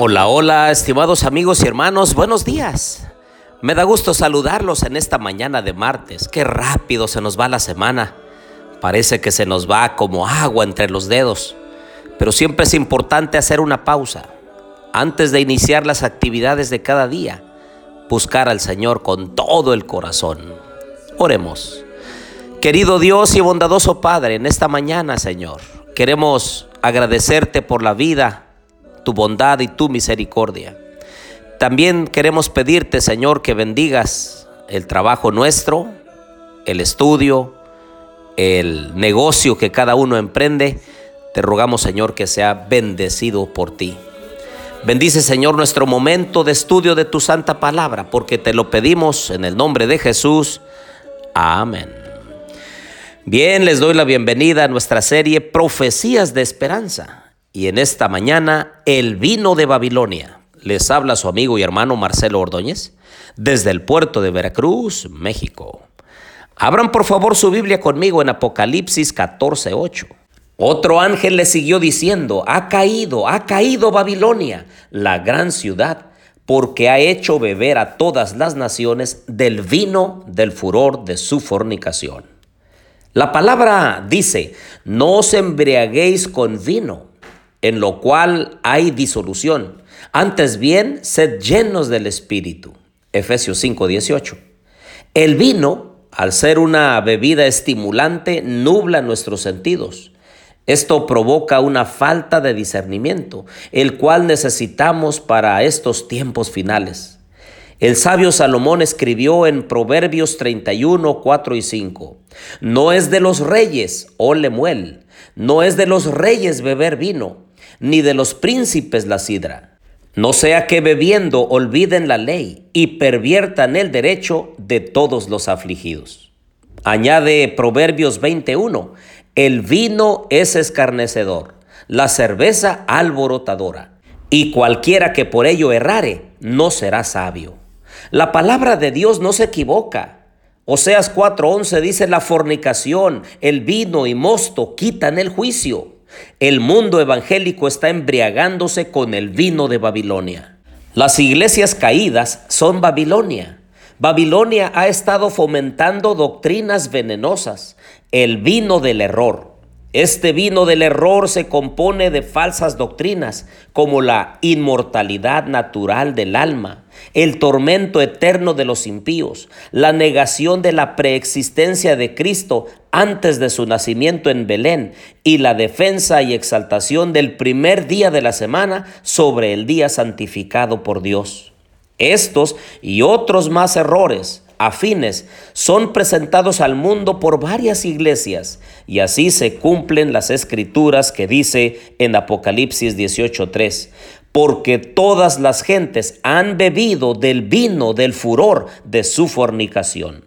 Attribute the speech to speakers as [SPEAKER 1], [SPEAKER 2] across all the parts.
[SPEAKER 1] Hola, hola, estimados amigos y hermanos, buenos días. Me da gusto saludarlos en esta mañana de martes. Qué rápido se nos va la semana. Parece que se nos va como agua entre los dedos. Pero siempre es importante hacer una pausa. Antes de iniciar las actividades de cada día, buscar al Señor con todo el corazón. Oremos. Querido Dios y bondadoso Padre, en esta mañana, Señor, queremos agradecerte por la vida tu bondad y tu misericordia. También queremos pedirte, Señor, que bendigas el trabajo nuestro, el estudio, el negocio que cada uno emprende. Te rogamos, Señor, que sea bendecido por ti. Bendice, Señor, nuestro momento de estudio de tu santa palabra, porque te lo pedimos en el nombre de Jesús. Amén. Bien, les doy la bienvenida a nuestra serie Profecías de Esperanza. Y en esta mañana, el vino de Babilonia. Les habla su amigo y hermano Marcelo Ordóñez desde el puerto de Veracruz, México. Abran por favor su Biblia conmigo en Apocalipsis 14:8. Otro ángel le siguió diciendo, ha caído, ha caído Babilonia, la gran ciudad, porque ha hecho beber a todas las naciones del vino del furor de su fornicación. La palabra dice, no os embriaguéis con vino en lo cual hay disolución. Antes bien, sed llenos del Espíritu. Efesios 5:18. El vino, al ser una bebida estimulante, nubla nuestros sentidos. Esto provoca una falta de discernimiento, el cual necesitamos para estos tiempos finales. El sabio Salomón escribió en Proverbios 31, 4 y 5, No es de los reyes, oh Lemuel, no es de los reyes beber vino, ni de los príncipes la sidra. No sea que bebiendo olviden la ley y perviertan el derecho de todos los afligidos. Añade Proverbios 21, el vino es escarnecedor, la cerveza alborotadora, y cualquiera que por ello errare no será sabio. La palabra de Dios no se equivoca. Oseas 4:11 dice la fornicación, el vino y mosto quitan el juicio. El mundo evangélico está embriagándose con el vino de Babilonia. Las iglesias caídas son Babilonia. Babilonia ha estado fomentando doctrinas venenosas, el vino del error. Este vino del error se compone de falsas doctrinas como la inmortalidad natural del alma, el tormento eterno de los impíos, la negación de la preexistencia de Cristo antes de su nacimiento en Belén y la defensa y exaltación del primer día de la semana sobre el día santificado por Dios. Estos y otros más errores afines son presentados al mundo por varias iglesias y así se cumplen las escrituras que dice en Apocalipsis 18:3, porque todas las gentes han bebido del vino del furor de su fornicación.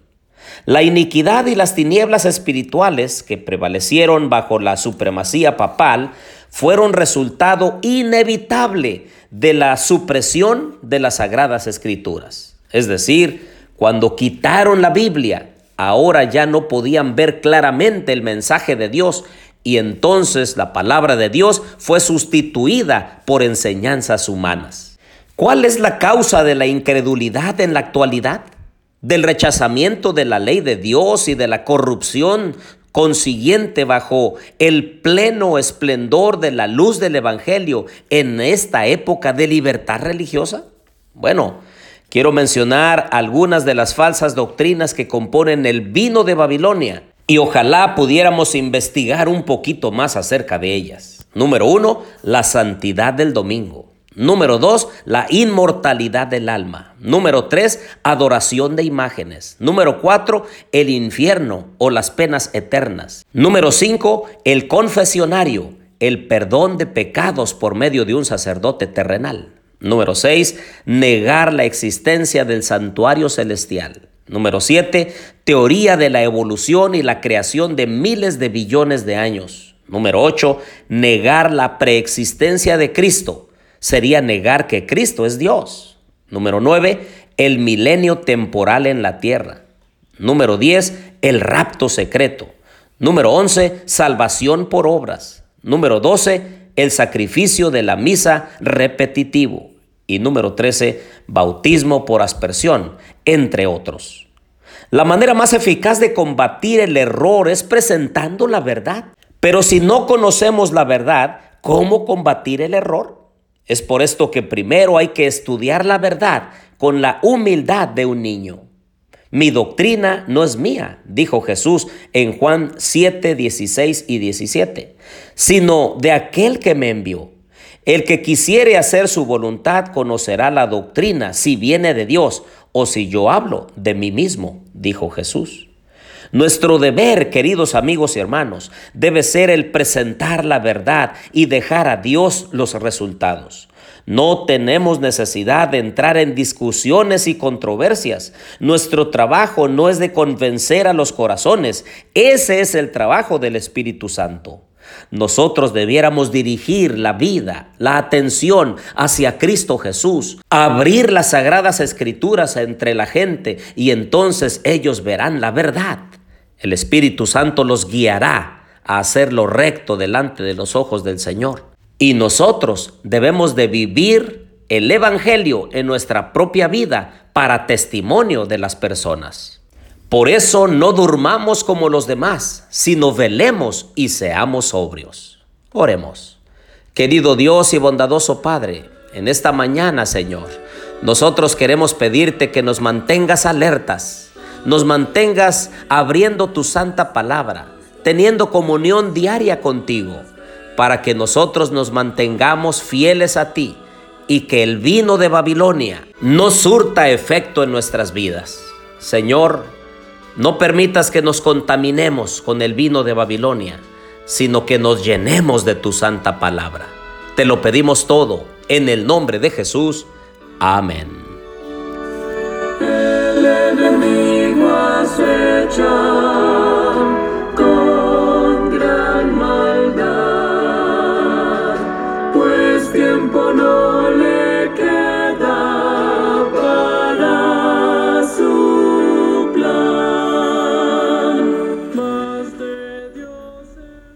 [SPEAKER 1] La iniquidad y las tinieblas espirituales que prevalecieron bajo la supremacía papal fueron resultado inevitable de la supresión de las sagradas escrituras. Es decir, cuando quitaron la Biblia, ahora ya no podían ver claramente el mensaje de Dios y entonces la palabra de Dios fue sustituida por enseñanzas humanas. ¿Cuál es la causa de la incredulidad en la actualidad? Del rechazamiento de la ley de Dios y de la corrupción consiguiente bajo el pleno esplendor de la luz del Evangelio en esta época de libertad religiosa? Bueno, Quiero mencionar algunas de las falsas doctrinas que componen el vino de Babilonia y ojalá pudiéramos investigar un poquito más acerca de ellas. Número uno, la santidad del domingo. Número dos, la inmortalidad del alma. Número tres, adoración de imágenes. Número cuatro, el infierno o las penas eternas. Número cinco, el confesionario, el perdón de pecados por medio de un sacerdote terrenal. Número 6, negar la existencia del santuario celestial. Número 7, teoría de la evolución y la creación de miles de billones de años. Número 8, negar la preexistencia de Cristo. Sería negar que Cristo es Dios. Número 9, el milenio temporal en la tierra. Número 10, el rapto secreto. Número 11, salvación por obras. Número 12, el sacrificio de la misa repetitivo. Y número 13, bautismo por aspersión, entre otros. La manera más eficaz de combatir el error es presentando la verdad. Pero si no conocemos la verdad, ¿cómo combatir el error? Es por esto que primero hay que estudiar la verdad con la humildad de un niño. Mi doctrina no es mía, dijo Jesús en Juan 7, 16 y 17, sino de aquel que me envió. El que quisiere hacer su voluntad conocerá la doctrina, si viene de Dios o si yo hablo de mí mismo, dijo Jesús. Nuestro deber, queridos amigos y hermanos, debe ser el presentar la verdad y dejar a Dios los resultados. No tenemos necesidad de entrar en discusiones y controversias. Nuestro trabajo no es de convencer a los corazones. Ese es el trabajo del Espíritu Santo. Nosotros debiéramos dirigir la vida, la atención hacia Cristo Jesús, abrir las sagradas escrituras entre la gente y entonces ellos verán la verdad. El Espíritu Santo los guiará a hacer lo recto delante de los ojos del Señor. Y nosotros debemos de vivir el Evangelio en nuestra propia vida para testimonio de las personas. Por eso no durmamos como los demás, sino velemos y seamos sobrios. Oremos. Querido Dios y bondadoso Padre, en esta mañana, Señor, nosotros queremos pedirte que nos mantengas alertas, nos mantengas abriendo tu santa palabra, teniendo comunión diaria contigo para que nosotros nos mantengamos fieles a ti y que el vino de Babilonia no surta efecto en nuestras vidas. Señor, no permitas que nos contaminemos con el vino de Babilonia, sino que nos llenemos de tu santa palabra. Te lo pedimos todo en el nombre de Jesús. Amén.